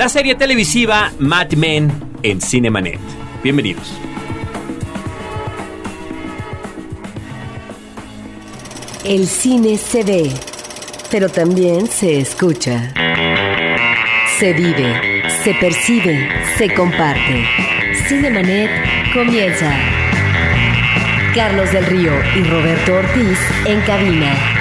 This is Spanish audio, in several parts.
la serie televisiva Mad Men en Cinemanet. Bienvenidos. El cine se ve, pero también se escucha. Se vive, se percibe, se comparte. Cinemanet comienza. Carlos del Río y Roberto Ortiz en cabina.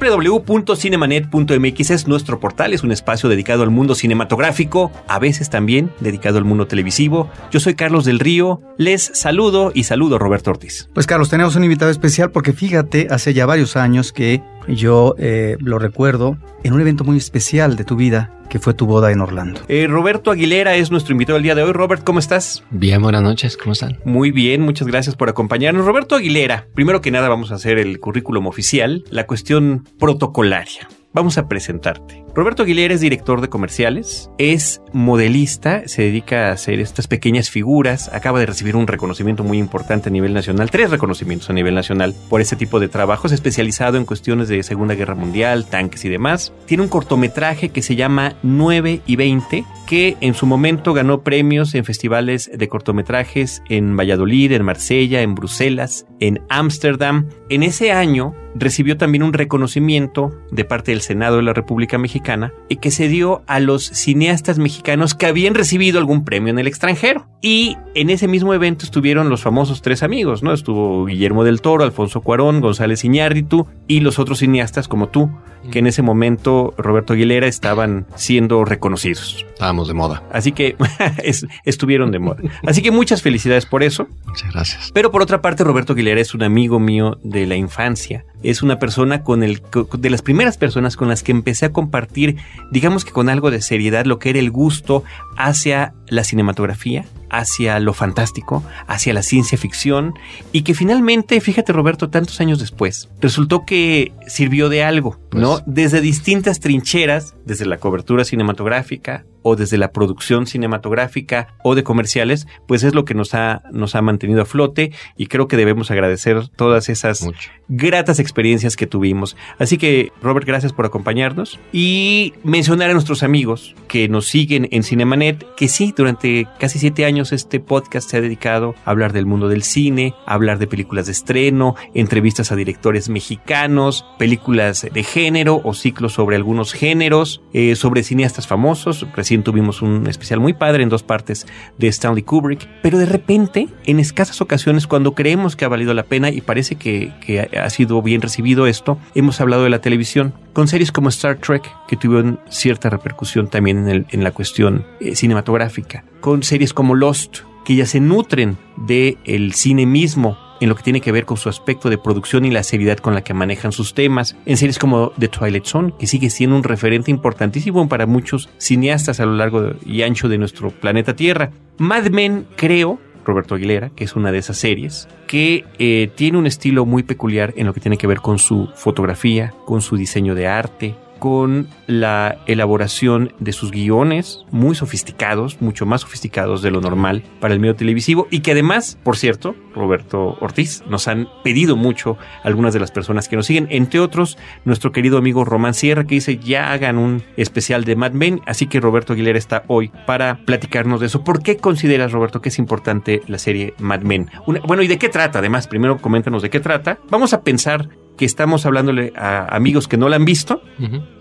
www.cinemanet.mx es nuestro portal, es un espacio dedicado al mundo cinematográfico, a veces también dedicado al mundo televisivo. Yo soy Carlos del Río, les saludo y saludo a Roberto Ortiz. Pues Carlos, tenemos un invitado especial porque fíjate, hace ya varios años que yo eh, lo recuerdo en un evento muy especial de tu vida, que fue tu boda en Orlando. Eh, Roberto Aguilera es nuestro invitado del día de hoy. Robert, ¿cómo estás? Bien, buenas noches, ¿cómo están? Muy bien, muchas gracias por acompañarnos. Roberto Aguilera, primero que nada vamos a hacer el currículum oficial, la cuestión protocolaria. Vamos a presentarte. Roberto Aguilera es director de comerciales, es modelista, se dedica a hacer estas pequeñas figuras, acaba de recibir un reconocimiento muy importante a nivel nacional, tres reconocimientos a nivel nacional por ese tipo de trabajos, especializado en cuestiones de Segunda Guerra Mundial, tanques y demás. Tiene un cortometraje que se llama 9 y 20, que en su momento ganó premios en festivales de cortometrajes en Valladolid, en Marsella, en Bruselas, en Ámsterdam. En ese año recibió también un reconocimiento de parte del Senado de la República Mexicana y que se dio a los cineastas mexicanos que habían recibido algún premio en el extranjero. Y en ese mismo evento estuvieron los famosos tres amigos, ¿no? Estuvo Guillermo del Toro, Alfonso Cuarón, González Iñárritu y los otros cineastas como tú, que en ese momento Roberto Aguilera estaban siendo reconocidos. Estábamos de moda. Así que estuvieron de moda. Así que muchas felicidades por eso. Muchas gracias. Pero por otra parte, Roberto Aguilera es un amigo mío de la infancia. Es una persona con el de las primeras personas con las que empecé a compartir, digamos que con algo de seriedad, lo que era el gusto hacia la cinematografía, hacia lo fantástico, hacia la ciencia ficción y que finalmente, fíjate Roberto, tantos años después, resultó que sirvió de algo, ¿no? Pues Desde distintas trincheras, desde la cobertura cinematográfica o desde la producción cinematográfica o de comerciales, pues es lo que nos ha, nos ha mantenido a flote y creo que debemos agradecer todas esas Mucho. gratas experiencias que tuvimos. Así que, Robert, gracias por acompañarnos y mencionar a nuestros amigos que nos siguen en Cinemanet, que sí, durante casi siete años este podcast se ha dedicado a hablar del mundo del cine, a hablar de películas de estreno, entrevistas a directores mexicanos, películas de género o ciclos sobre algunos géneros, eh, sobre cineastas famosos. Recién tuvimos un especial muy padre en dos partes de Stanley Kubrick, pero de repente, en escasas ocasiones, cuando creemos que ha valido la pena y parece que, que ha sido bien recibido esto, hemos hablado de la televisión, con series como Star Trek, que tuvieron cierta repercusión también en, el- en la cuestión eh, cinematográfica, con series como Lost, que ya se nutren del el cine mismo en lo que tiene que ver con su aspecto de producción y la seriedad con la que manejan sus temas, en series como The Twilight Zone, que sigue siendo un referente importantísimo para muchos cineastas a lo largo de- y ancho de nuestro planeta Tierra. Mad Men, creo, Roberto Aguilera, que es una de esas series, que eh, tiene un estilo muy peculiar en lo que tiene que ver con su fotografía, con su diseño de arte, con la elaboración de sus guiones muy sofisticados, mucho más sofisticados de lo normal para el medio televisivo y que además, por cierto, Roberto Ortiz, nos han pedido mucho algunas de las personas que nos siguen, entre otros nuestro querido amigo Román Sierra que dice ya hagan un especial de Mad Men, así que Roberto Aguilera está hoy para platicarnos de eso. ¿Por qué consideras, Roberto, que es importante la serie Mad Men? Bueno, ¿y de qué trata? Además, primero coméntanos de qué trata. Vamos a pensar que estamos hablándole a amigos que no la han visto,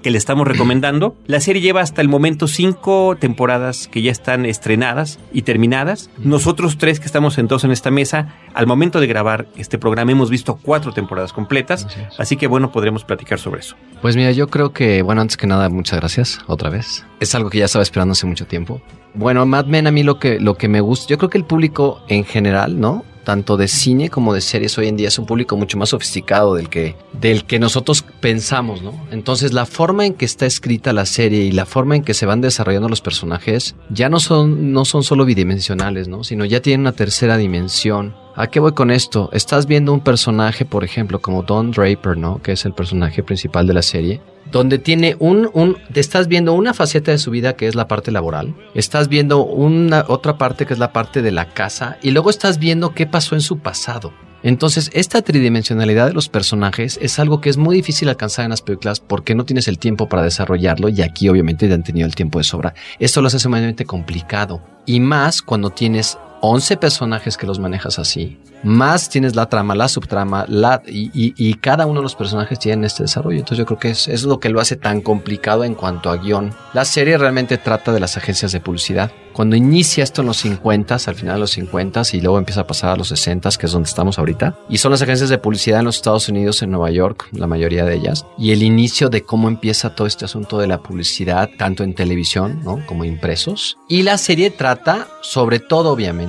que le estamos recomendando. La serie lleva hasta el momento cinco temporadas que ya están estrenadas y terminadas. Nosotros tres que estamos sentados en esta mesa, al momento de grabar este programa hemos visto cuatro temporadas completas, Así así que bueno, podremos platicar sobre eso. Pues mira, yo creo que, bueno, antes que nada, muchas gracias otra vez. Es algo que ya estaba esperando hace mucho tiempo. Bueno, Mad Men a mí lo que, lo que me gusta, yo creo que el público en general, ¿no? Tanto de cine como de series hoy en día es un público mucho más sofisticado del que, del que nosotros pensamos, ¿no? Entonces la forma en que está escrita la serie y la forma en que se van desarrollando los personajes ya no son, no son solo bidimensionales, ¿no? Sino ya tienen una tercera dimensión. ¿A qué voy con esto? Estás viendo un personaje, por ejemplo, como Don Draper, ¿no? Que es el personaje principal de la serie donde tiene un, un, estás viendo una faceta de su vida que es la parte laboral, estás viendo una otra parte que es la parte de la casa y luego estás viendo qué pasó en su pasado. Entonces, esta tridimensionalidad de los personajes es algo que es muy difícil alcanzar en las películas porque no tienes el tiempo para desarrollarlo y aquí obviamente ya han tenido el tiempo de sobra. Esto lo hace sumamente complicado y más cuando tienes 11 personajes que los manejas así. Más tienes la trama, la subtrama, la, y, cada uno de los personajes tiene este desarrollo. Entonces yo creo que es, es lo que lo hace tan complicado en cuanto a guion. La serie realmente trata de las agencias de publicidad. Cuando inicia esto en los 50, al final de los 50 y luego empieza a pasar a los 60, que es donde estamos ahorita, y son las agencias de publicidad en los Estados Unidos, en Nueva York, la mayoría de ellas, y el inicio de cómo empieza todo este asunto de la publicidad, tanto en televisión ¿no? como impresos. Y la serie trata, sobre todo obviamente,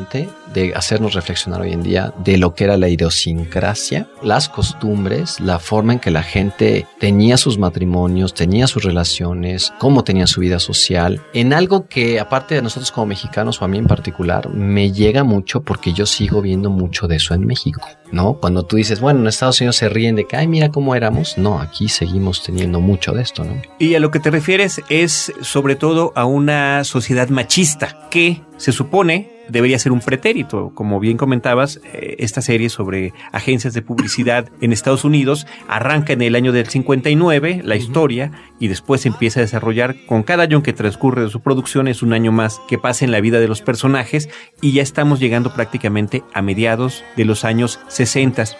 de hacernos reflexionar hoy en día de lo que era la idiosincrasia, las costumbres, la forma en que la gente tenía sus matrimonios, tenía sus relaciones, cómo tenía su vida social, en algo que aparte de nosotros como mexicanos o a mí en particular, me llega mucho porque yo sigo viendo mucho de eso en México, ¿no? Cuando tú dices, bueno, en Estados Unidos se ríen de que, ay, mira cómo éramos, no, aquí seguimos teniendo mucho de esto, ¿no? Y a lo que te refieres es sobre todo a una sociedad machista que se supone debería ser un pretérito. Como bien comentabas, eh, esta serie sobre agencias de publicidad en Estados Unidos arranca en el año del 59, la historia, y después se empieza a desarrollar con cada año que transcurre de su producción, es un año más que pasa en la vida de los personajes, y ya estamos llegando prácticamente a mediados de los años 60.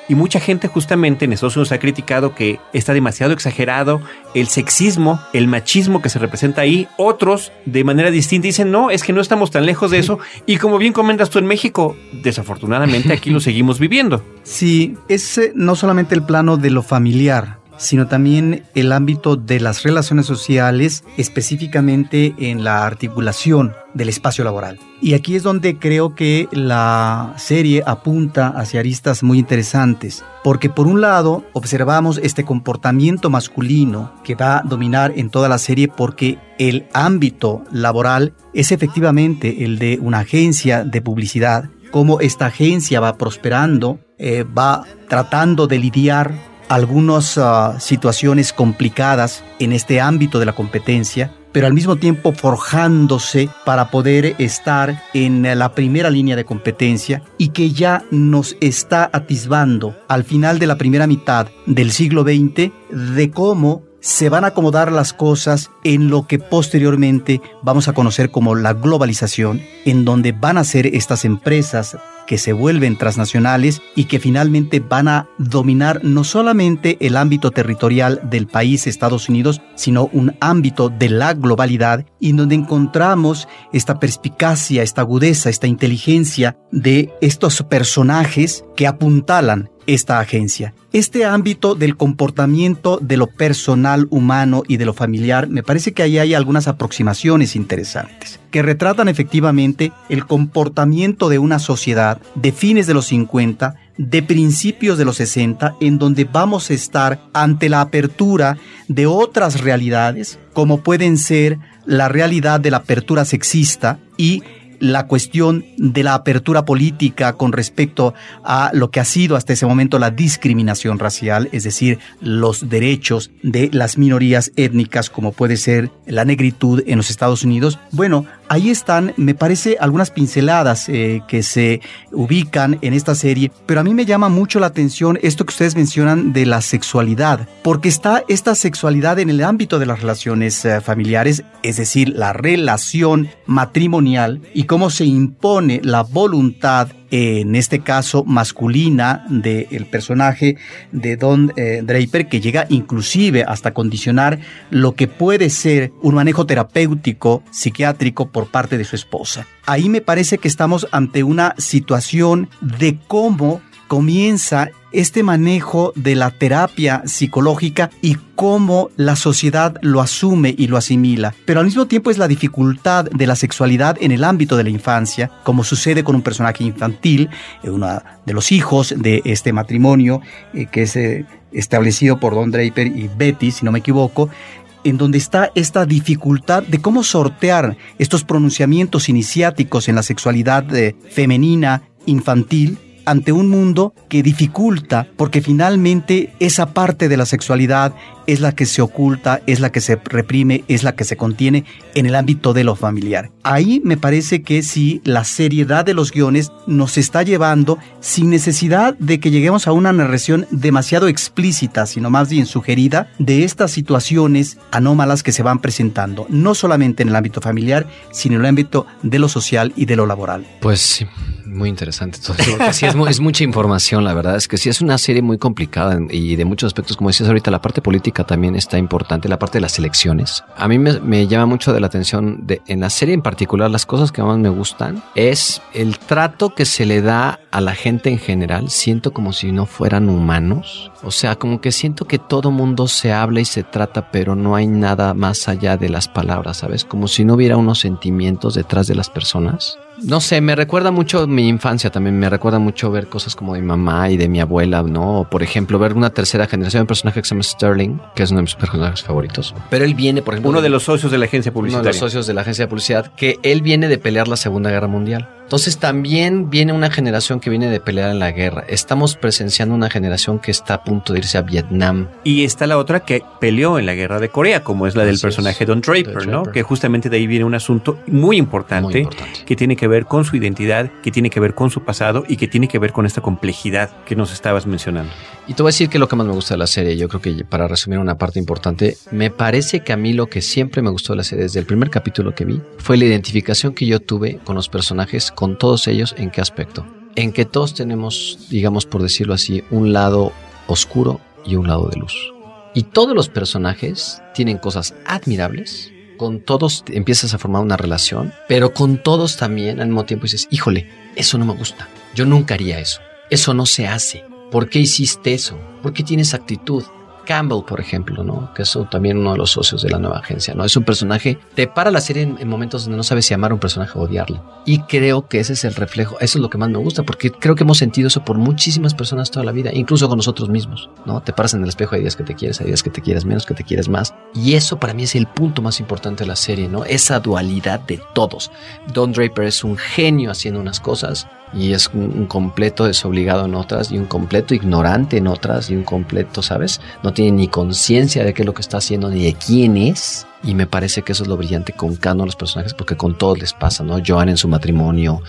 Y mucha gente justamente en Estados Unidos ha criticado que está demasiado exagerado el sexismo, el machismo que se representa ahí. Otros, de manera distinta, dicen, no, es que no estamos tan lejos de eso. Y como bien comentas tú en México, desafortunadamente aquí lo seguimos viviendo. Sí, es no solamente el plano de lo familiar, sino también el ámbito de las relaciones sociales, específicamente en la articulación del espacio laboral. Y aquí es donde creo que la serie apunta hacia aristas muy interesantes, porque por un lado observamos este comportamiento masculino que va a dominar en toda la serie porque el ámbito laboral es efectivamente el de una agencia de publicidad, cómo esta agencia va prosperando, eh, va tratando de lidiar algunas ah, situaciones complicadas en este ámbito de la competencia pero al mismo tiempo forjándose para poder estar en la primera línea de competencia y que ya nos está atisbando al final de la primera mitad del siglo XX de cómo se van a acomodar las cosas en lo que posteriormente vamos a conocer como la globalización, en donde van a ser estas empresas que se vuelven transnacionales y que finalmente van a dominar no solamente el ámbito territorial del país Estados Unidos, sino un ámbito de la globalidad y donde encontramos esta perspicacia, esta agudeza, esta inteligencia de estos personajes que apuntalan esta agencia. Este ámbito del comportamiento de lo personal humano y de lo familiar, me parece que ahí hay algunas aproximaciones interesantes, que retratan efectivamente el comportamiento de una sociedad de fines de los 50, de principios de los 60, en donde vamos a estar ante la apertura de otras realidades, como pueden ser la realidad de la apertura sexista y la cuestión de la apertura política con respecto a lo que ha sido hasta ese momento la discriminación racial, es decir, los derechos de las minorías étnicas como puede ser la negritud en los Estados Unidos. Bueno, ahí están, me parece, algunas pinceladas eh, que se ubican en esta serie, pero a mí me llama mucho la atención esto que ustedes mencionan de la sexualidad, porque está esta sexualidad en el ámbito de las relaciones eh, familiares, es decir, la relación matrimonial y cómo se impone la voluntad en este caso masculina del personaje de Don eh, Draper, que llega inclusive hasta condicionar lo que puede ser un manejo terapéutico psiquiátrico por parte de su esposa. Ahí me parece que estamos ante una situación de cómo comienza este manejo de la terapia psicológica y cómo la sociedad lo asume y lo asimila. Pero al mismo tiempo es la dificultad de la sexualidad en el ámbito de la infancia, como sucede con un personaje infantil, eh, uno de los hijos de este matrimonio, eh, que es eh, establecido por Don Draper y Betty, si no me equivoco, en donde está esta dificultad de cómo sortear estos pronunciamientos iniciáticos en la sexualidad femenina, infantil, ante un mundo que dificulta, porque finalmente esa parte de la sexualidad es la que se oculta, es la que se reprime, es la que se contiene en el ámbito de lo familiar. Ahí me parece que sí, la seriedad de los guiones nos está llevando sin necesidad de que lleguemos a una narración demasiado explícita, sino más bien sugerida de estas situaciones anómalas que se van presentando, no solamente en el ámbito familiar, sino en el ámbito de lo social y de lo laboral. Pues sí, muy interesante todo sí es, es mucha información, la verdad, es que sí es una serie muy complicada y de muchos aspectos, como decías ahorita, la parte política también está importante, la parte de las elecciones. A mí me, llama mucho de la atención, de, en la serie en particular, las cosas que más me gustan es el trato que se le da a la gente en general. Siento como si no fueran humanos. O sea, como que siento que todo mundo se habla y se trata, pero no hay nada más allá de las palabras, ¿sabes? Como si no hubiera unos sentimientos detrás de las personas no sé, me recuerda mucho mi infancia también, me recuerda mucho ver cosas como de mi mamá y de mi abuela, ¿no? por ejemplo, ver una tercera generación de un personaje que se llama Sterling, que es uno de mis personajes favoritos. Pero él viene, por ejemplo... Uno de los socios de la agencia publicitaria. Uno de los socios de la agencia de publicidad, que él viene de pelear la Segunda Guerra Mundial. Entonces también viene una generación que viene de pelear en la guerra. Estamos presenciando una generación que está a punto de irse a Vietnam. Y está la otra que peleó en la guerra de Corea, como es la del personaje Don Draper, ¿no? Que justamente de ahí viene un asunto muy importante, que tiene que ver con su identidad, que tiene que ver con su pasado y que tiene que ver con esta complejidad que nos estabas mencionando. Y te voy a decir que lo que más me gusta de la serie, yo creo que para resumir una parte importante, me parece que a mí lo que siempre me gustó de la serie desde el primer capítulo que vi fue la identificación que yo tuve con los personajes con todos ellos, ¿en qué aspecto? En que todos tenemos, digamos por decirlo así, un lado oscuro y un lado de luz. Y todos los personajes tienen cosas admirables, con todos empiezas a formar una relación, pero con todos también al mismo tiempo dices, híjole, eso no me gusta, yo nunca haría eso, eso no se hace, ¿por qué hiciste eso? ¿Por qué tienes actitud? Campbell, por ejemplo, ¿no? Que es también uno de los socios de la nueva agencia, ¿no? Es un personaje, te para la serie en, momentos donde no sabes si amar a un personaje o odiarlo. Y creo que ese es el reflejo, eso es lo que más me gusta, porque creo que hemos sentido eso por muchísimas personas toda la vida, incluso con nosotros mismos, ¿no? Te paras en el espejo, hay días que te quieres, hay días que te quieres menos, que te quieres más. Y eso para mí es el punto más importante de la serie, ¿no? Esa dualidad de todos. Don Draper es un genio haciendo unas cosas y es un, completo desobligado en otras y un completo ignorante en otras y un completo, ¿sabes? No tiene ni conciencia de qué es lo que está haciendo ni de quién es. Y me parece que eso es lo brillante con cada uno de los personajes porque con todos les pasa, ¿no? Joan en su matrimonio,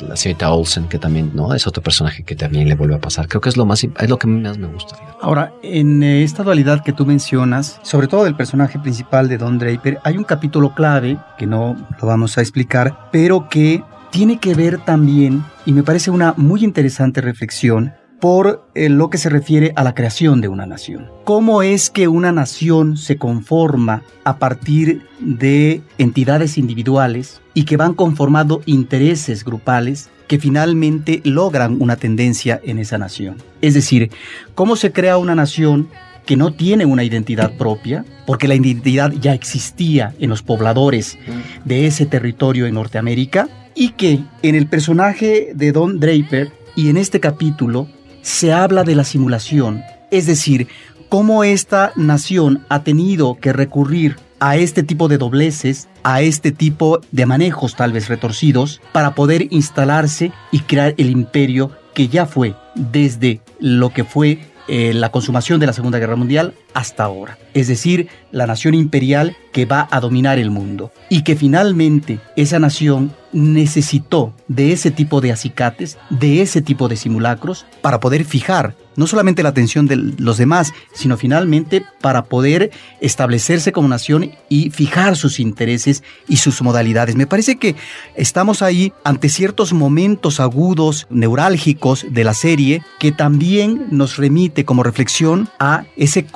la señorita Olsen que también, ¿no? Es otro personaje que también le vuelve a pasar. Creo que es lo más, es lo que más me gusta. Ahora, en eh, esta dualidad que tú mencionas, sobre todo del personaje principal de Don Draper, hay un capítulo clave que no lo vamos a explicar, pero que tiene que ver también, y me parece una muy interesante reflexión, por eh, lo que se refiere a la creación de una nación. ¿Cómo es que una nación se conforma a partir de entidades individuales y que van conformando intereses grupales que finalmente logran una tendencia en esa nación? Es decir, ¿cómo se crea una nación que no tiene una identidad propia, porque la identidad ya existía en los pobladores de ese territorio en Norteamérica, y que en el personaje de Don Draper y en este capítulo se habla de la simulación, es decir, cómo esta nación ha tenido que recurrir a este tipo de dobleces, a este tipo de manejos tal vez retorcidos, para poder instalarse y crear el imperio que ya fue desde lo que fue eh, la consumación de la Segunda Guerra Mundial hasta ahora. Es decir, la nación imperial que va a dominar el mundo. Y que finalmente esa nación necesitó de ese tipo de acicates, de ese tipo de simulacros, para poder fijar no solamente la atención de los demás, sino finalmente para poder establecerse como nación y fijar sus intereses y sus modalidades. Me parece que estamos ahí ante ciertos momentos agudos, neurálgicos de la serie, que también nos remite como reflexión a ese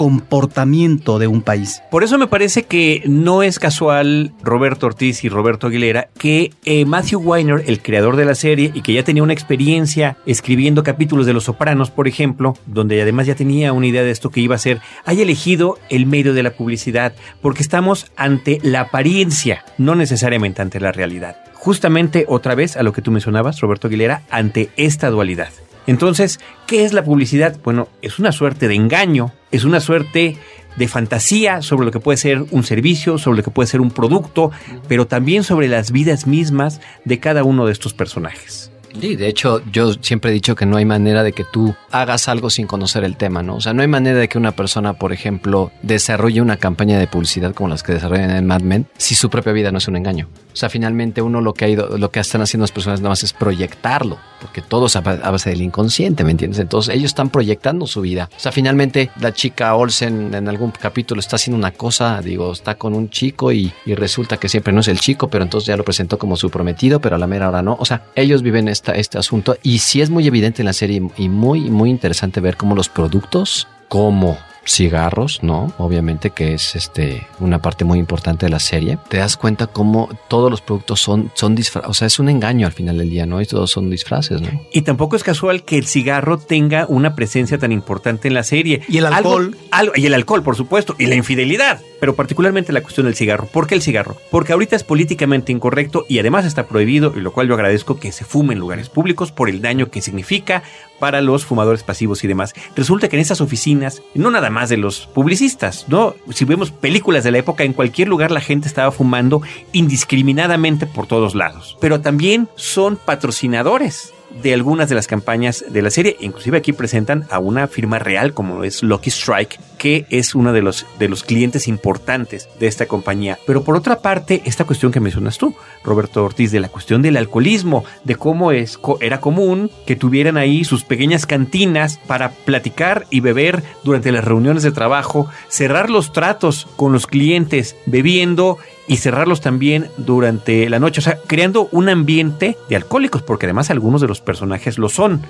de un país. Por eso me parece que no es casual Roberto Ortiz y Roberto Aguilera que eh, Matthew Weiner, el creador de la serie y que ya tenía una experiencia escribiendo capítulos de Los Sopranos, por ejemplo, donde además ya tenía una idea de esto que iba a ser, haya elegido el medio de la publicidad, porque estamos ante la apariencia, no necesariamente ante la realidad. Justamente otra vez a lo que tú mencionabas, Roberto Aguilera, ante esta dualidad. Entonces, ¿qué es la publicidad? Bueno, es una suerte de engaño, es una suerte de fantasía sobre lo que puede ser un servicio, sobre lo que puede ser un producto, pero también sobre las vidas mismas de cada uno de estos personajes. Sí, de hecho, yo siempre he dicho que no hay manera de que tú hagas algo sin conocer el tema, ¿no? O sea, no hay manera de que una persona, por ejemplo, desarrolle una campaña de publicidad como las que desarrollan en Mad Men si su propia vida no es un engaño. O sea, finalmente uno lo que ha ido, lo que están haciendo las personas nada más es proyectarlo, porque todo es a base del inconsciente, ¿me entiendes? Entonces ellos están proyectando su vida. O sea, finalmente la chica Olsen en algún capítulo está haciendo una cosa, digo, está con un chico y, y resulta que siempre no es el chico, pero entonces ya lo presentó como su prometido, pero a la mera hora no. O sea, ellos viven esta, este asunto y sí es muy evidente en la serie y muy, muy interesante ver cómo los productos, como cigarros, ¿no? Obviamente que es este una parte muy importante de la serie. Te das cuenta cómo todos los productos son son disfraces, o sea, es un engaño al final del día, ¿no? Y todos son disfraces, ¿no? Y tampoco es casual que el cigarro tenga una presencia tan importante en la serie. Y el alcohol. Algo, algo, y el alcohol, por supuesto, y la infidelidad, pero particularmente la cuestión del cigarro. ¿Por qué el cigarro? Porque ahorita es políticamente incorrecto y además está prohibido, y lo cual yo agradezco que se fume en lugares públicos por el daño que significa para los fumadores pasivos y demás. Resulta que en esas oficinas, no nada más de los publicistas, ¿no? Si vemos películas de la época, en cualquier lugar la gente estaba fumando indiscriminadamente por todos lados. Pero también son patrocinadores de algunas de las campañas de la serie. Inclusive aquí presentan a una firma real como es Lucky Strike, que es uno de los, de los clientes importantes de esta compañía. Pero por otra parte, esta cuestión que mencionas tú, Roberto Ortiz, de la cuestión del alcoholismo, de cómo es, era común que tuvieran ahí sus pequeñas cantinas para platicar y beber durante las reuniones de trabajo, cerrar los tratos con los clientes bebiendo y cerrarlos también durante la noche, o sea, creando un ambiente de alcohólicos, porque además algunos de los personajes lo son.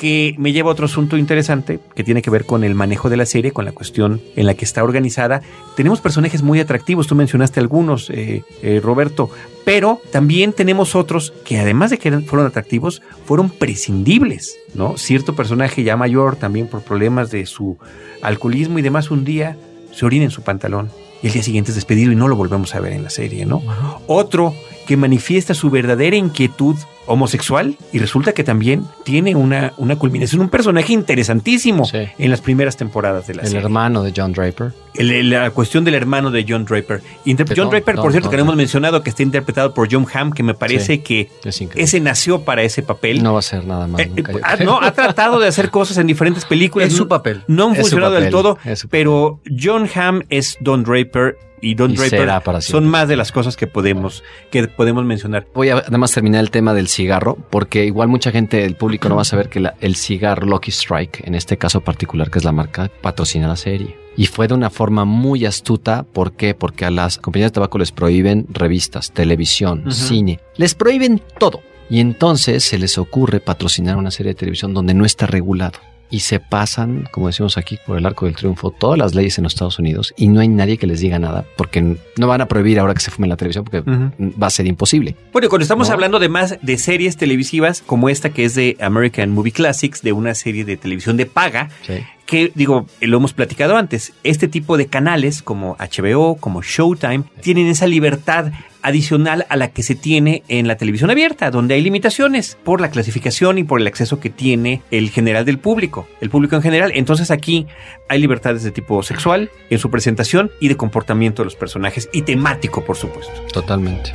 Que me lleva a otro asunto interesante que tiene que ver con el manejo de la serie, con la cuestión en la que está organizada. Tenemos personajes muy atractivos, tú mencionaste algunos, eh, eh, Roberto, pero también tenemos otros que además de que fueron atractivos, fueron prescindibles, ¿no? Cierto personaje ya mayor, también por problemas de su alcoholismo y demás, un día se orina en su pantalón y el día siguiente es despedido y no lo volvemos a ver en la serie, ¿no? Otro que manifiesta su verdadera inquietud homosexual y resulta que también tiene una, una culminación, un personaje interesantísimo sí. en las primeras temporadas de la el serie. El hermano de John Draper. El, la cuestión del hermano de John Draper. John no, Draper, no, por cierto, no, que no hemos mencionado que está interpretado por John Hamm, que me parece sí, que ese nació para ese papel. No va a ser nada más. Eh, ha, no, ha tratado de hacer cosas en diferentes películas. Es su papel. No han funcionado del todo, pero John Hamm es Don Draper y Don y Draper para son más de las cosas que podemos que podemos mencionar. Voy a nada más terminar el tema del cigarro porque igual mucha gente del público no va a saber que la, el cigarro Lucky Strike, en este caso particular que es la marca, patrocina la serie. Y fue de una forma muy astuta. ¿Por qué? Porque a las compañías de tabaco les prohíben revistas, televisión, uh -huh. cine. Les prohíben todo. Y entonces se les ocurre patrocinar una serie de televisión donde no está regulado y se pasan, como decimos aquí, por el arco del triunfo, todas las leyes en los Estados Unidos y no hay nadie que les diga nada porque no van a prohibir ahora que se fume la televisión porque uh -huh. va a ser imposible. Bueno, cuando estamos ¿no? hablando de más de series televisivas como esta que es de American Movie Classics, de una serie de televisión de paga, sí que digo, lo hemos platicado antes, este tipo de canales como HBO, como Showtime, tienen esa libertad adicional a la que se tiene en la televisión abierta, donde hay limitaciones por la clasificación y por el acceso que tiene el general del público, el público en general. Entonces aquí hay libertades de tipo sexual en su presentación y de comportamiento de los personajes y temático, por supuesto. Totalmente.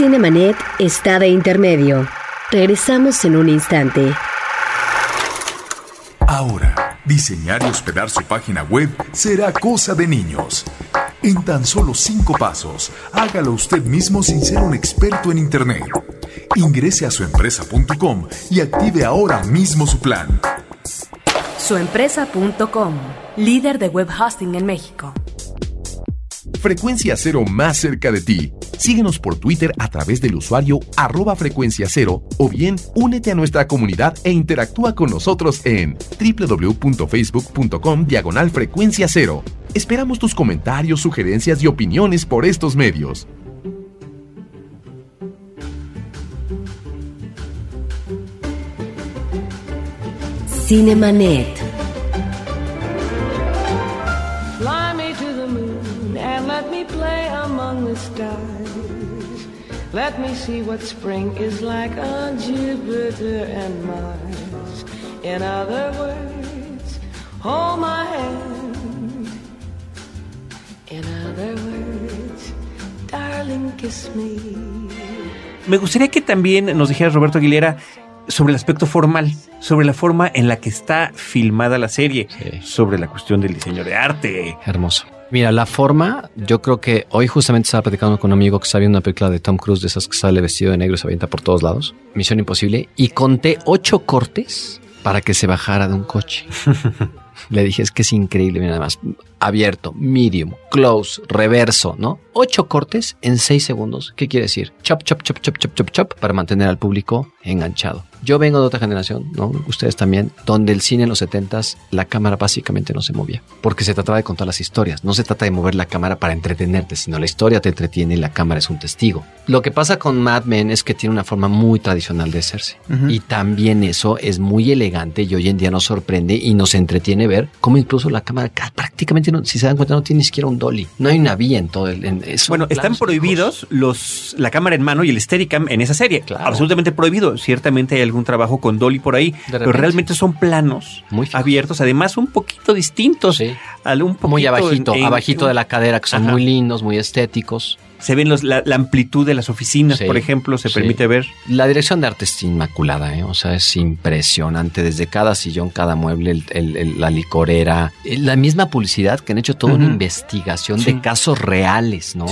Cinemanet está de intermedio. Regresamos en un instante. Ahora, diseñar y hospedar su página web será cosa de niños. En tan solo cinco pasos, hágalo usted mismo sin ser un experto en Internet. Ingrese a suempresa.com y active ahora mismo su plan. Suempresa.com, líder de web hosting en México. Frecuencia Cero más cerca de ti. Síguenos por Twitter a través del usuario arroba frecuencia cero o bien únete a nuestra comunidad e interactúa con nosotros en www.facebook.com diagonal frecuencia cero. Esperamos tus comentarios, sugerencias y opiniones por estos medios. Cinemanet. Let me see what spring is like on Jupiter and Mars. In other words, hold my hand. In other words, darling, kiss me. Me gustaría que también nos dijera Roberto Aguilera sobre el aspecto formal, sobre la forma en la que está filmada la serie, Sí. sobre la cuestión del diseño de arte. Hermoso. Mira, la forma, yo creo que hoy justamente estaba platicando con un amigo que está viendo una película de Tom Cruise, de esas que sale vestido de negro y se avienta por todos lados. Misión Imposible. Y conté ocho cortes para que se bajara de un coche. Le dije, es que es increíble, mira, nada más. Abierto, medium, close, reverso, ¿no? Ocho cortes en seis segundos. ¿Qué quiere decir? Chop, chop, chop, chop, chop, chop, chop, para mantener al público enganchado. Yo vengo de otra generación, ¿no? Ustedes también, donde el cine en los 70s, la cámara básicamente no se movía. Porque se trataba de contar las historias. No se trata de mover la cámara para entretenerte, sino la historia te entretiene y la cámara es un testigo. Lo que pasa con Mad Men es que tiene una forma muy tradicional de hacerse. Ujú. Y también eso es muy elegante y hoy en día nos sorprende y nos entretiene ver cómo incluso la cámara ca- prácticamente, no- si se dan cuenta, no tiene ni siquiera un dolly. No hay una vía en todo el... en- Bueno, están prohibidos los la cámara en mano y el Steadicam en esa serie. Claro. Absolutamente prohibido. Ciertamente hay algún trabajo con Dolly por ahí, pero realmente son planos Muy abiertos, además un poquito distintos. Sí. al- un Muy poquito abajito, en- en- abajito de la cadera, que son Ajá. muy lindos, muy estéticos. Se ven los- la, la amplitud de las oficinas, Sí, por ejemplo, se sí. permite ver. La dirección de arte es inmaculada, ¿eh? o sea, es impresionante. Desde cada sillón, cada mueble, el- el- el- la licorera, eh, la misma publicidad que han hecho toda una investigación Sí. de casos reales, ¿no?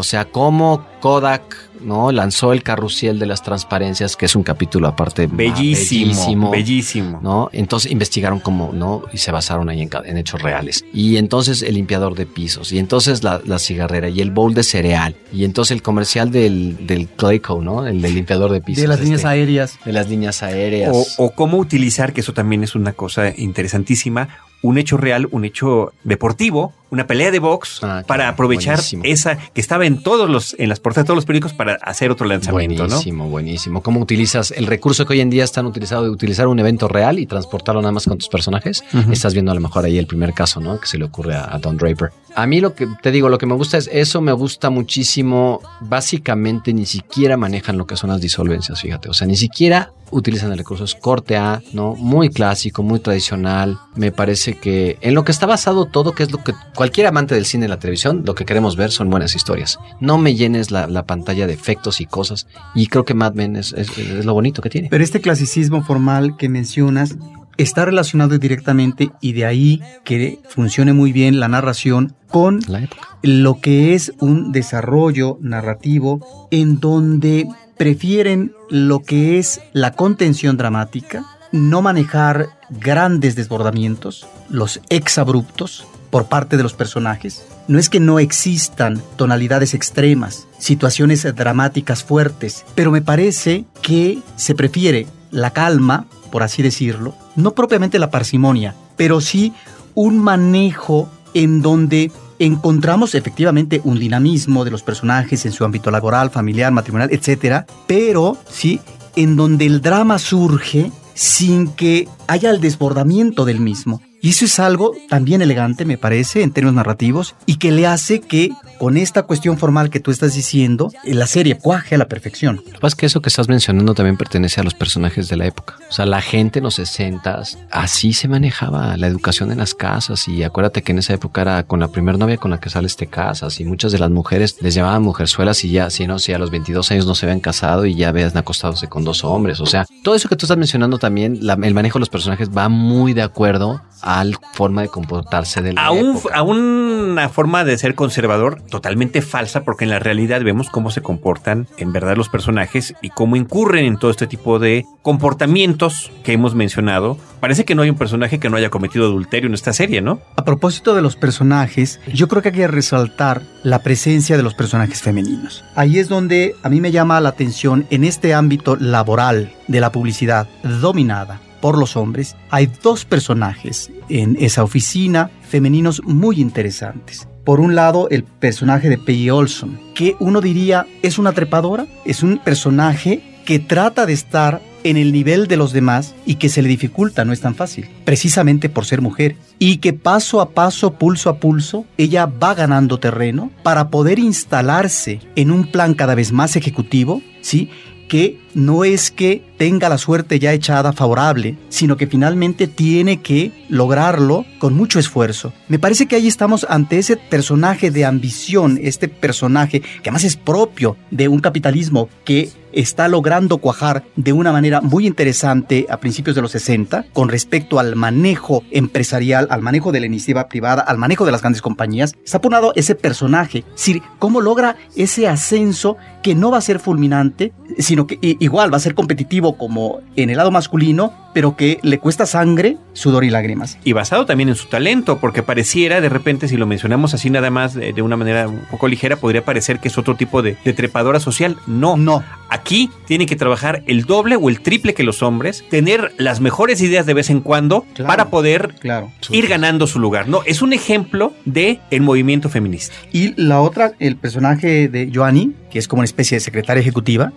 O sea, cómo Kodak, ¿no? Lanzó el carrusel de las transparencias, que es un capítulo aparte ma- Bellísimo, bellísimo. ¿no? Entonces investigaron cómo, ¿no? Y se basaron ahí en, hechos reales. Y entonces el limpiador de pisos, y entonces la, la cigarrera, y el bowl de cereal, y entonces el comercial del, del Clayco, ¿no? El del limpiador de pisos. de las líneas este, aéreas. De las líneas aéreas. O, o cómo utilizar, que eso también es una cosa interesantísima, un hecho real, un hecho deportivo, una pelea de box Ah, para claro, aprovechar buenísimo. esa que estaba en todos los en las portadas de todos los periódicos para hacer otro lanzamiento, ¿no? Buenísimo, buenísimo. ¿Cómo utilizas el recurso que hoy en día están utilizado de utilizar un evento real y transportarlo nada más con tus personajes? Estás viendo a lo mejor ahí el primer caso, ¿no? Que se le ocurre a, a Don Draper. A mí lo que te digo, lo que me gusta es eso, me gusta muchísimo. Básicamente ni siquiera manejan lo que son las disolvencias, fíjate. O sea, ni siquiera utilizan el recurso. Es corte A, ¿no? Muy clásico, muy tradicional. Me parece que en lo que está basado todo, que es lo que cualquier amante del cine y la televisión, lo que queremos ver son buenas historias. No me llenes la, la pantalla de efectos y cosas. Y creo que Mad Men es, es- es lo bonito que tiene. Pero este clasicismo formal que mencionas está relacionado directamente y de ahí que funcione muy bien la narración con La lo que es un desarrollo narrativo en donde prefieren lo que es la contención dramática, no manejar grandes desbordamientos, los exabruptos por parte de los personajes. No es que no existan tonalidades extremas, situaciones dramáticas fuertes, pero me parece que se prefiere la calma, por así decirlo, no propiamente la parsimonia, pero sí un manejo en donde encontramos efectivamente un dinamismo de los personajes en su ámbito laboral, familiar, matrimonial, etcétera, pero sí en donde el drama surge sin que haya el desbordamiento del mismo. Y eso es algo también elegante, me parece, en términos narrativos, y que le hace que, con esta cuestión formal que tú estás diciendo, la serie cuaje a la perfección. Lo que pasa es que eso que estás mencionando también pertenece a los personajes de la época. O sea, la gente en los 60 así se manejaba la educación en las casas. Y acuérdate que en esa época era con la primer novia con la que sales te casas. Y muchas de las mujeres les llamaban mujerzuelas y ya, si no, si a los 22 años no se habían casado y ya vean acostándose con dos hombres. O sea, todo eso que tú estás mencionando también, el manejo de los personajes va muy de acuerdo la forma de comportarse de la a, un- época. a una forma de ser conservador totalmente falsa, porque en la realidad vemos cómo se comportan en verdad los personajes y cómo incurren en todo este tipo de comportamientos que hemos mencionado. Parece que no hay un personaje que no haya cometido adulterio en esta serie, ¿no? A propósito de los personajes, yo creo que hay que resaltar la presencia de los personajes femeninos. Ahí es donde a mí me llama la atención en este ámbito laboral de la publicidad dominada por los hombres. Hay dos personajes en esa oficina femeninos muy interesantes. Por un lado, el personaje de Peggy Olson, que uno diría es una trepadora, es un personaje que trata de estar en el nivel de los demás y que se le dificulta, no es tan fácil, precisamente por ser mujer, y que paso a paso, pulso a pulso, ella va ganando terreno para poder instalarse en un plan cada vez más ejecutivo, ¿sí? que no es que tenga la suerte ya echada favorable, sino que finalmente tiene que lograrlo con mucho esfuerzo. Me parece que ahí estamos ante ese personaje de ambición, este personaje que además es propio de un capitalismo que está logrando cuajar de una manera muy interesante a principios de los 60 con respecto al manejo empresarial, al manejo de la iniciativa privada, al manejo de las grandes compañías. Está ponado ese personaje, es decir, cómo logra ese ascenso que no va a ser fulminante, sino que igual va a ser competitivo como en el lado masculino, pero que le cuesta sangre, sudor y lágrimas. Y basado también en su talento, porque pareciera de repente, si lo mencionamos así nada más de, de una manera un poco ligera, podría parecer que es otro tipo de, de trepadora social. No, No, Aquí tiene que trabajar el doble o el triple que los hombres, tener las mejores ideas de vez en cuando Claro. para poder claro. ir ganando su lugar. No, es un ejemplo de el movimiento feminista. Y la otra, el personaje de Joanny, que es como una especie de secretaria ejecutiva,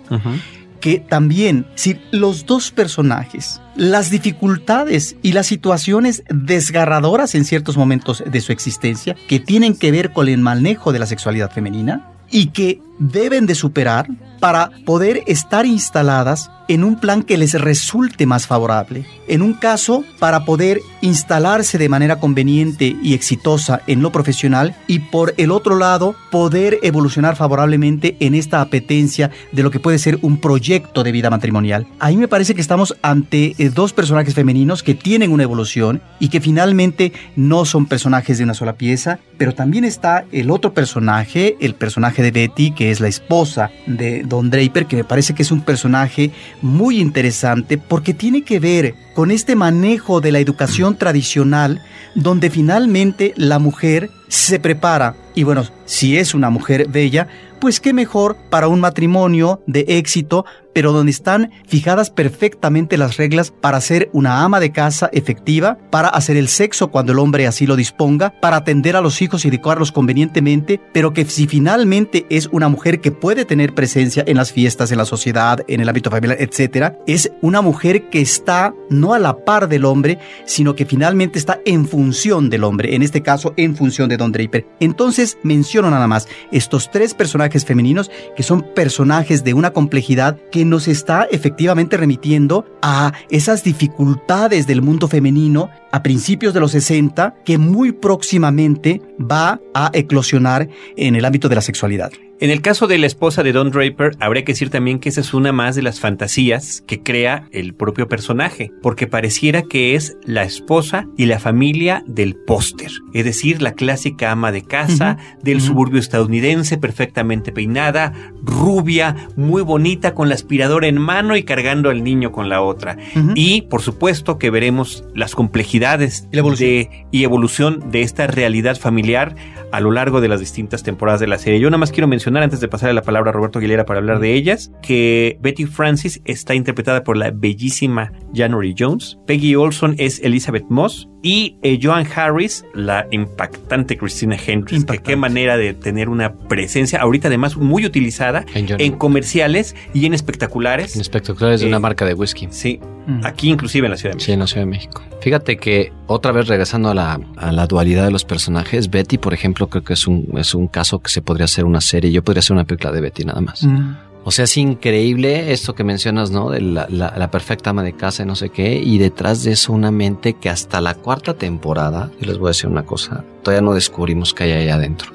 que también, si los dos personajes, las dificultades y las situaciones desgarradoras en ciertos momentos de su existencia, que tienen que ver con el manejo de la sexualidad femenina y que deben de superar para poder estar instaladas en un plan que les resulte más favorable. En un caso, para poder instalarse de manera conveniente y exitosa en lo profesional y por el otro lado, poder evolucionar favorablemente en esta apetencia de lo que puede ser un proyecto de vida matrimonial. Ahí me parece que estamos ante eh, dos personajes femeninos que tienen una evolución y que finalmente no son personajes de una sola pieza, pero también está el otro personaje, el personaje de Betty, que es la esposa de Don Draper, que me parece que es un personaje muy interesante porque tiene que ver con este manejo de la educación tradicional donde finalmente la mujer se prepara. Y bueno, si es una mujer bella, pues qué mejor para un matrimonio de éxito, pero donde están fijadas perfectamente las reglas para ser una ama de casa efectiva, para hacer el sexo cuando el hombre así lo disponga, para atender a los hijos y educarlos convenientemente, pero que si finalmente es una mujer que puede tener presencia en las fiestas, en la sociedad, en el ámbito familiar, etcétera, es una mujer que está no a la par del hombre, sino que finalmente está en función del hombre, en este caso en función de Don Draper. Entonces nada más estos tres personajes femeninos que son personajes de una complejidad que nos está efectivamente remitiendo a esas dificultades del mundo femenino a principios de los 60 que muy próximamente va a eclosionar en el ámbito de la sexualidad. En el caso de la esposa de Don Draper, habría que decir también que esa es una más de las fantasías que crea el propio personaje, porque pareciera que es la esposa y la familia del póster, es decir, la clásica ama de casa del suburbio estadounidense, perfectamente peinada, rubia, muy bonita, con la aspiradora en mano y cargando al niño con la otra. Y por supuesto que veremos las complejidades Y la evolución. de- y evolución de esta realidad familiar a lo largo de las distintas temporadas de la serie. Yo nada más quiero mencionar, antes de pasarle la palabra a Roberto Aguilera para hablar de ellas, que Betty Francis está interpretada por la bellísima January Jones, Peggy Olson es Elizabeth Moss y eh, Joan Harris, la impactante Christina Hendricks, que Impactante. qué manera de tener una presencia, ahorita además muy utilizada En comerciales y en espectaculares. En espectaculares de Eh, una marca de whisky. Sí, Mm. aquí inclusive en la Ciudad de México. Sí, en la Ciudad de México. Fíjate que otra vez regresando a la, a la dualidad de los personajes, Betty, por ejemplo, creo que es un, es un caso que se podría hacer una serie. Yo podría hacer una película de Betty nada más. Mm. O sea, es increíble esto que mencionas, ¿no? De la, la- la perfecta ama de casa y no sé qué. Y detrás de eso una mente que hasta la cuarta temporada, y les voy a decir una cosa, todavía no descubrimos qué hay ahí adentro.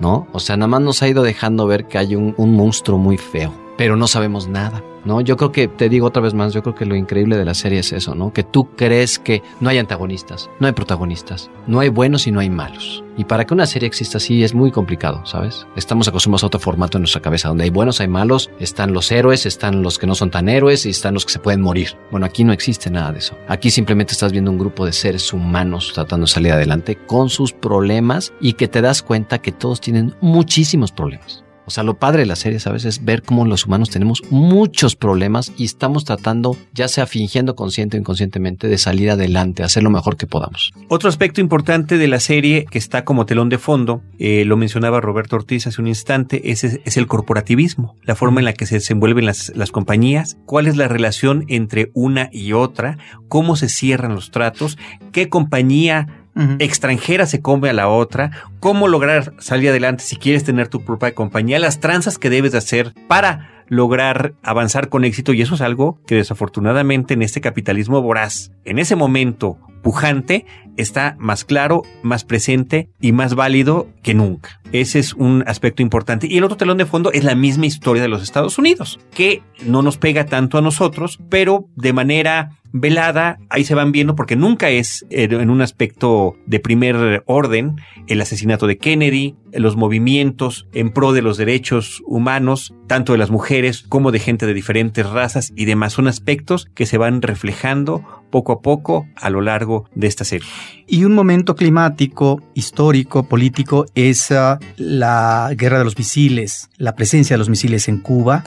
¿no? O sea, nada más nos ha ido dejando ver que hay un, un monstruo muy feo. Pero no sabemos nada. ¿no? Yo creo que, te digo otra vez más, yo creo que lo increíble de la serie es eso, ¿no? Que tú crees que no hay antagonistas, no hay protagonistas, no hay buenos y no hay malos. Y para que una serie exista así es muy complicado, ¿sabes? Estamos acostumbrados a otro formato en nuestra cabeza, donde hay buenos, hay malos, están los héroes, están los que no son tan héroes y están los que se pueden morir. Bueno, aquí no existe nada de eso. Aquí simplemente estás viendo un grupo de seres humanos tratando de salir adelante con sus problemas y que te das cuenta que todos tienen muchísimos problemas. O sea, lo padre de la serie, ¿sabes? Es ver cómo los humanos tenemos muchos problemas y estamos tratando, ya sea fingiendo consciente o inconscientemente, de salir adelante, hacer lo mejor que podamos. Otro aspecto importante de la serie que está como telón de fondo, eh, lo mencionaba Roberto Ortiz hace un instante, es, es el corporativismo, la forma en la que se desenvuelven las, las compañías, cuál es la relación entre una y otra, cómo se cierran los tratos, qué compañía extranjera se come a la otra, cómo lograr salir adelante si quieres tener tu propia compañía, las tranzas que debes de hacer para lograr avanzar con éxito y eso es algo que desafortunadamente en este capitalismo voraz, en ese momento pujante, está más claro, más presente y más válido que nunca. Ese es un aspecto importante. Y el otro telón de fondo es la misma historia de los Estados Unidos, que no nos pega tanto a nosotros, pero de manera velada, ahí se van viendo porque nunca es en un aspecto de primer orden el asesinato de Kennedy, los movimientos en pro de los derechos humanos, tanto de las mujeres como de gente de diferentes razas y demás. Son aspectos que se van reflejando poco a poco a lo largo de esta serie. Y un momento climático, histórico, político es uh, la guerra de los misiles, la presencia de los misiles en Cuba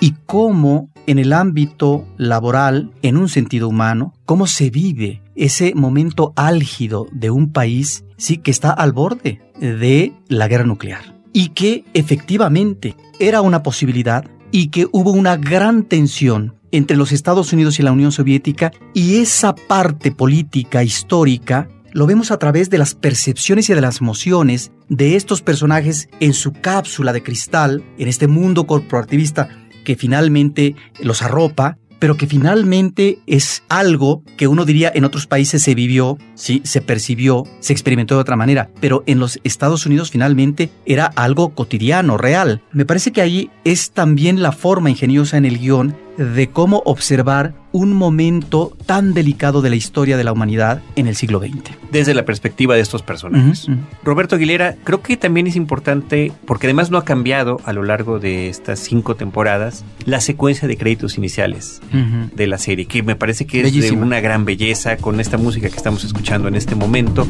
y cómo en el ámbito laboral, en un sentido humano, cómo se vive ese momento álgido de un país sí que está al borde de la guerra nuclear y que efectivamente era una posibilidad y que hubo una gran tensión entre los Estados Unidos y la Unión Soviética y esa parte política histórica lo vemos a través de las percepciones y de las emociones de estos personajes en su cápsula de cristal, en este mundo corporativista que finalmente los arropa, pero que finalmente es algo que uno diría en otros países se vivió, sí, se percibió, se experimentó de otra manera, pero en los Estados Unidos finalmente era algo cotidiano, real. Me parece que ahí es también la forma ingeniosa en el guion de cómo observar un momento tan delicado de la historia de la humanidad en el siglo XX. Desde la perspectiva de estos personajes. Uh -huh. Roberto Aguilera, creo que también es importante, porque además no ha cambiado a lo largo de estas cinco temporadas, la secuencia de créditos iniciales uh -huh. de la serie, que me parece que es de una gran belleza con esta música que estamos escuchando en este momento.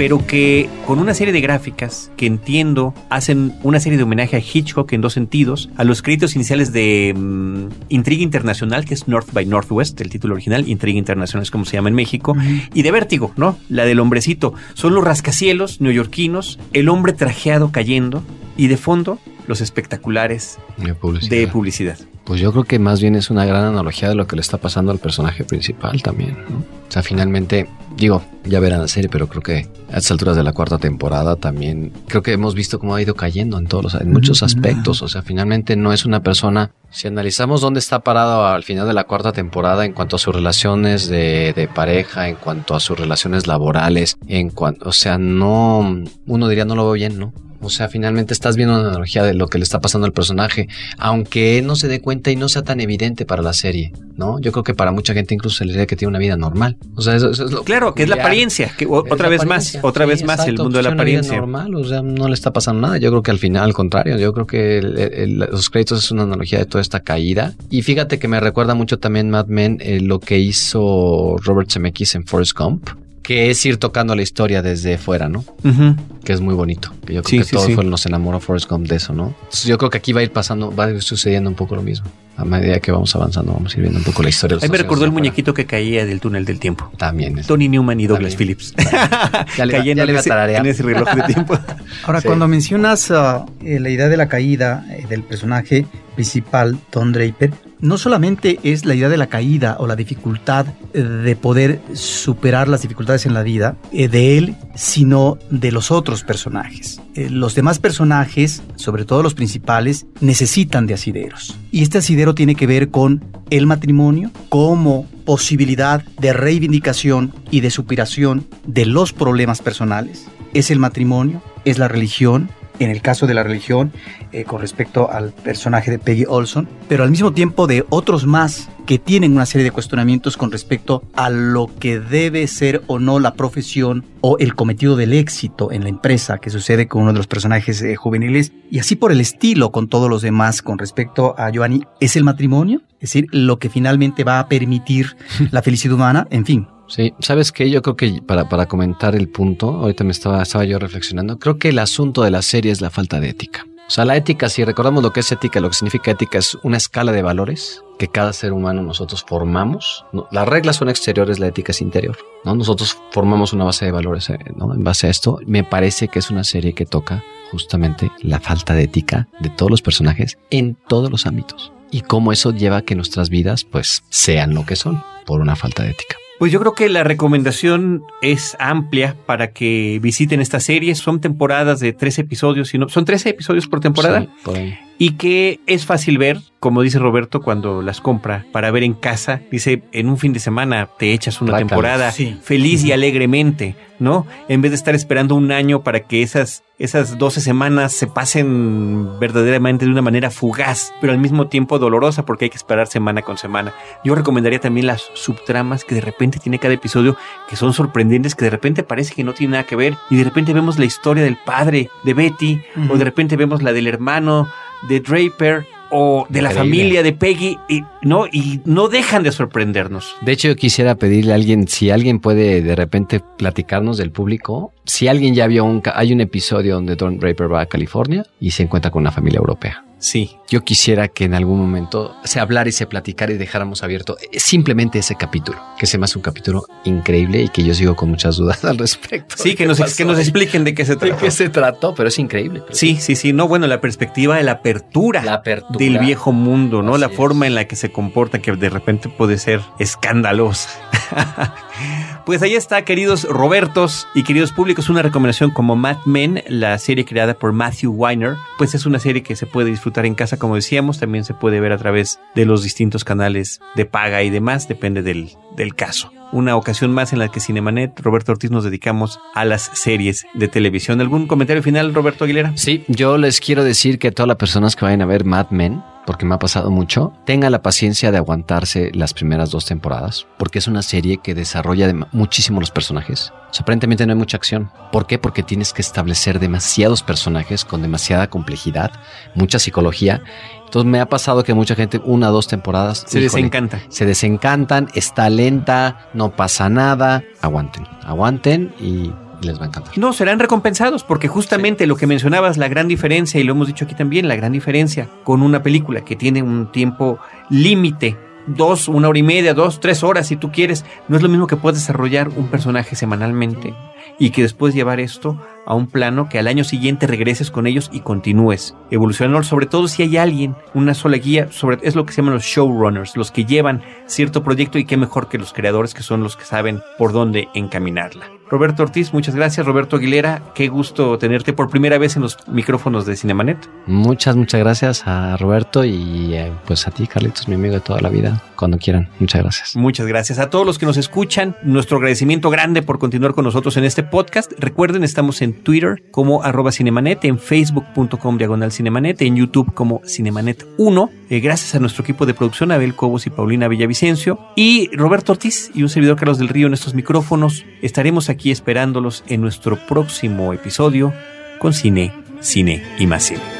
Pero que con una serie de gráficas que entiendo hacen una serie de homenaje a Hitchcock en dos sentidos, a los créditos iniciales de um, Intriga Internacional, que es North by Northwest, el título original, Intriga Internacional es como se llama en México, uh -huh. y de Vértigo, ¿no? La del hombrecito. Son los rascacielos neoyorquinos, el hombre trajeado cayendo, y de fondo los espectaculares de publicidad. de publicidad. Pues yo creo que más bien es una gran analogía de lo que le está pasando al personaje principal también. ¿no? O sea, finalmente, digo, ya verán la serie, pero creo que a estas alturas de la cuarta temporada también creo que hemos visto cómo ha ido cayendo en todos los, en muchos aspectos. O sea, finalmente no es una persona. Si analizamos dónde está parado al final de la cuarta temporada en cuanto a sus relaciones de, de pareja, en cuanto a sus relaciones laborales, en cuanto, o sea, no, uno diría no lo veo bien, ¿no? O sea, finalmente estás viendo una analogía de lo que le está pasando al personaje, aunque él no se dé cuenta y no sea tan evidente para la serie, ¿no? Yo creo que para mucha gente incluso se le diría que tiene una vida normal. O sea, eso, eso es lo Claro, que es la apariencia, que otra vez más, otra vez más el mundo de la apariencia. normal, o sea, no le está pasando nada. Yo creo que al final, al contrario, yo creo que el, el, los créditos es una analogía de toda esta caída. Y fíjate que me recuerda mucho también Mad Men eh, lo que hizo Robert Zemeckis en Forrest Gump que es ir tocando la historia desde fuera, ¿no? Uh -huh. Que es muy bonito. Que yo creo sí, que sí, todo sí. fue nos enamoró Forrest Gump de eso, ¿no? Entonces yo creo que aquí va a ir pasando, va a ir sucediendo un poco lo mismo. A medida que vamos avanzando, vamos a ir viendo un poco la historia. Ahí me recordó el muñequito que caía del túnel del tiempo. También. Es. Tony Newman y Douglas También. Phillips. ya le, Cayendo ya le en, ese, en ese reloj de tiempo. Ahora, cuando mencionas uh, la idea de la caída eh, del personaje principal, Don Draper, no solamente es la idea de la caída o la dificultad eh, de poder superar las dificultades en la vida eh, de él, sino de los otros personajes. Eh, los demás personajes, sobre todo los principales, necesitan de asideros. Y este asidero tiene que ver con el matrimonio como posibilidad de reivindicación y de superación de los problemas personales. Es el matrimonio, es la religión, en el caso de la religión eh, con respecto al personaje de Peggy Olson, pero al mismo tiempo de otros más que tienen una serie de cuestionamientos con respecto a lo que debe ser o no la profesión o el cometido del éxito en la empresa que sucede con uno de los personajes eh, juveniles. Y así por el estilo con todos los demás con respecto a Giovanni es el matrimonio, es decir, lo que finalmente va a permitir la felicidad humana, en fin, Sí, ¿sabes qué? Yo creo que para, para comentar el punto, ahorita me estaba, estaba yo reflexionando, creo que el asunto de la serie es la falta de ética. O sea, la ética, si recordamos lo que es ética, lo que significa ética es una escala de valores que cada ser humano nosotros formamos. Las reglas son exteriores, la ética es interior. ¿no? Nosotros formamos una base de valores eh, ¿no? en base a esto. Me parece que es una serie que toca justamente la falta de ética de todos los personajes en todos los ámbitos. Y cómo eso lleva a que nuestras vidas pues sean lo que son por una falta de ética. Pues yo creo que la recomendación es amplia para que visiten esta serie. Son temporadas de tres episodios, sino, son 13 episodios por temporada. Sí, por. Y que es fácil ver, como dice Roberto cuando las compra para ver en casa. Dice, en un fin de semana te echas una temporada Sí. feliz y alegremente, ¿no? En vez de estar esperando un año para que esas, esas 12 semanas se pasen verdaderamente de una manera fugaz, pero al mismo tiempo dolorosa porque hay que esperar semana con semana. Yo recomendaría también las subtramas que de repente tiene cada episodio que son sorprendentes, que de repente parece que no tiene nada que ver y de repente vemos la historia del padre de Betty o de repente vemos la del hermano de Draper o de la Increíble. familia de Peggy y no y no dejan de sorprendernos. De hecho, yo quisiera pedirle a alguien, si alguien puede de repente platicarnos del público, si alguien ya vio un, hay un episodio donde Don Draper va a California y se encuentra con una familia europea. Sí. Yo quisiera que en algún momento se hablara y se platicara y dejáramos abierto eh, simplemente ese capítulo, que se me hace un capítulo increíble y que yo sigo con muchas dudas al respecto. Sí, de que nos, pasó que nos ahí, expliquen de qué se de trata. qué se trató, pero es increíble. pero Sí, sí, sí. No, bueno, la perspectiva de la apertura, La apertura. del viejo mundo, ¿no? Así la es. forma en la que se comporta, que de repente puede ser escandalosa. pues ahí está, queridos Robertos y queridos públicos, una recomendación como Mad Men, la serie creada por Matthew Weiner. Pues es una serie que se puede disfrutar en casa, como decíamos, también se puede ver a través de los distintos canales de paga y demás, depende del, del caso. Una ocasión más en la que Cinemanet, Roberto Ortiz, nos dedicamos a las series de televisión. ¿Algún comentario final, Roberto Aguilera? Sí, yo les quiero decir que todas las personas que vayan a ver Mad Men, porque me ha pasado mucho, tengan la paciencia de aguantarse las primeras dos temporadas, porque es una serie que desarrolla muchísimo los personajes. O sea, aparentemente no hay mucha acción. ¿Por qué? Porque tienes que establecer demasiados personajes con demasiada complejidad, mucha psicología. Entonces me ha pasado que mucha gente, una o dos temporadas, Se híjole, desencanta. se desencantan, está lenta, no pasa nada. Aguanten, aguanten y les va a encantar. No, serán recompensados porque justamente lo que mencionabas, la gran diferencia, y lo hemos dicho aquí también, la gran diferencia con una película que tiene un tiempo límite, dos, una hora y media, dos, tres horas si tú quieres, no es lo mismo que puedes desarrollar un personaje semanalmente y que después llevar esto a un plano que al año siguiente regreses con ellos y continúes evolucionando, sobre todo si hay alguien, una sola guía, sobre, es lo que se llaman los showrunners, los que llevan cierto proyecto y qué mejor que los creadores que son los que saben por dónde encaminarla. Roberto Ortiz, muchas gracias. Roberto Aguilera, qué gusto tenerte por primera vez en los micrófonos de Cinemanet. Muchas, muchas gracias a Roberto y eh, pues a ti, Carlitos, mi amigo de toda la vida, cuando quieran. Muchas gracias. Muchas gracias a todos los que nos escuchan. Nuestro agradecimiento grande por continuar con nosotros en este podcast. Recuerden, estamos en Twitter como arroba cinemanet, en facebook.com diagonal cinemanet, en YouTube como cinemanet 1. Eh, gracias a nuestro equipo de producción, Abel Cobos y Paulina Villavicencio. Y Roberto Ortiz y un servidor Carlos del Río en estos micrófonos. Estaremos aquí esperándolos en nuestro próximo episodio con cine, cine y más cine.